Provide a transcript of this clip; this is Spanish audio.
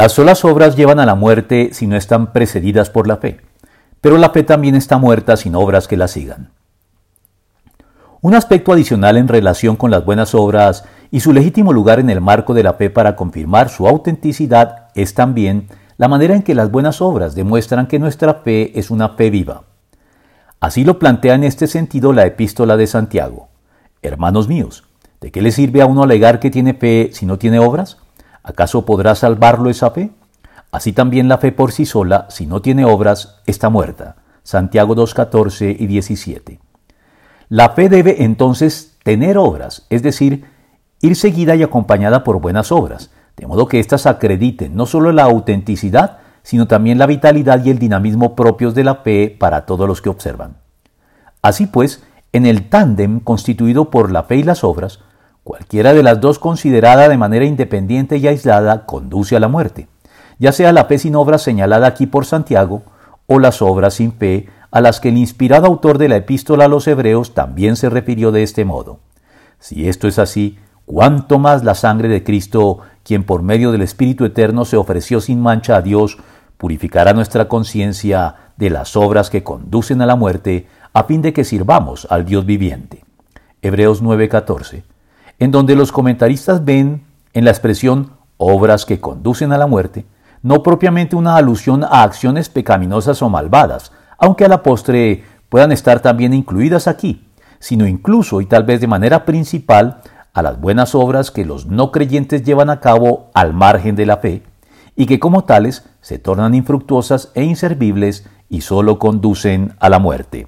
Las solas obras llevan a la muerte si no están precedidas por la fe, pero la fe también está muerta sin obras que la sigan. Un aspecto adicional en relación con las buenas obras y su legítimo lugar en el marco de la fe para confirmar su autenticidad es también la manera en que las buenas obras demuestran que nuestra fe es una fe viva. Así lo plantea en este sentido la epístola de Santiago. Hermanos míos, ¿de qué le sirve a uno alegar que tiene fe si no tiene obras? ¿Acaso podrá salvarlo esa fe? Así también la fe por sí sola, si no tiene obras, está muerta. Santiago 2.14 y 17. La fe debe entonces tener obras, es decir, ir seguida y acompañada por buenas obras, de modo que éstas acrediten no solo la autenticidad, sino también la vitalidad y el dinamismo propios de la fe para todos los que observan. Así pues, en el tándem constituido por la fe y las obras, cualquiera de las dos considerada de manera independiente y aislada conduce a la muerte, ya sea la fe sin señalada aquí por Santiago, o las obras sin fe a las que el inspirado autor de la epístola a los hebreos también se refirió de este modo. Si esto es así, cuánto más la sangre de Cristo, quien por medio del Espíritu Eterno se ofreció sin mancha a Dios, purificará nuestra conciencia de las obras que conducen a la muerte, a fin de que sirvamos al Dios viviente. Hebreos 9:14, en donde los comentaristas ven en la expresión obras que conducen a la muerte, no propiamente una alusión a acciones pecaminosas o malvadas, aunque a la postre puedan estar también incluidas aquí, sino incluso y tal vez de manera principal a las buenas obras que los no creyentes llevan a cabo al margen de la fe, y que como tales se tornan infructuosas e inservibles y solo conducen a la muerte.